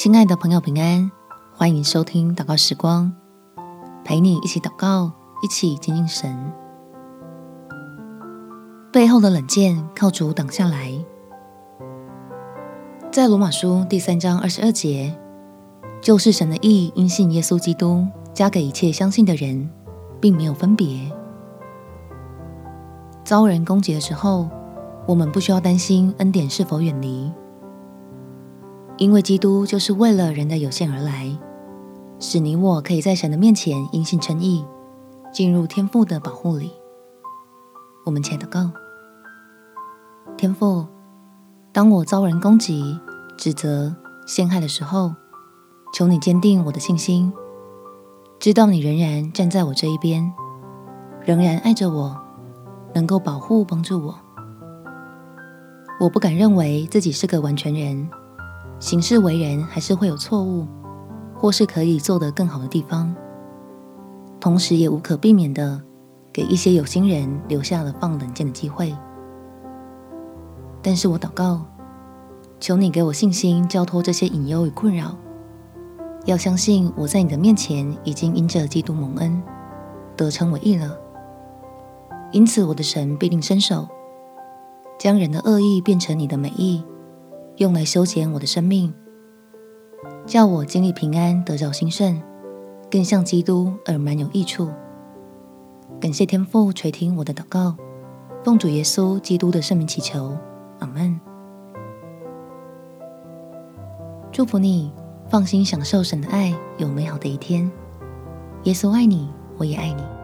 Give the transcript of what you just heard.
亲爱的朋友，平安！欢迎收听祷告时光，陪你一起祷告，一起亲近神。背后的冷箭靠主挡下来。在罗马书第三章二十二节，就是神的意，因信耶稣基督，加给一切相信的人，并没有分别。遭人攻击的时候，我们不需要担心恩典是否远离。因为基督就是为了人的有限而来，使你我可以在神的面前因信称义，进入天父的保护里。我们且祷告：天父，当我遭人攻击、指责、陷害的时候，求你坚定我的信心，知道你仍然站在我这一边，仍然爱着我，能够保护帮助我。我不敢认为自己是个完全人。行事为人还是会有错误，或是可以做得更好的地方，同时也无可避免的给一些有心人留下了放冷箭的机会。但是我祷告，求你给我信心，交托这些隐忧与困扰，要相信我在你的面前已经因着基督蒙恩，得称为义了。因此，我的神必定伸手，将人的恶意变成你的美意。用来修剪我的生命，叫我经历平安，得着兴盛，更像基督而满有益处。感谢天父垂听我的祷告，奉主耶稣基督的圣名祈求，阿门。祝福你，放心享受神的爱，有美好的一天。耶稣爱你，我也爱你。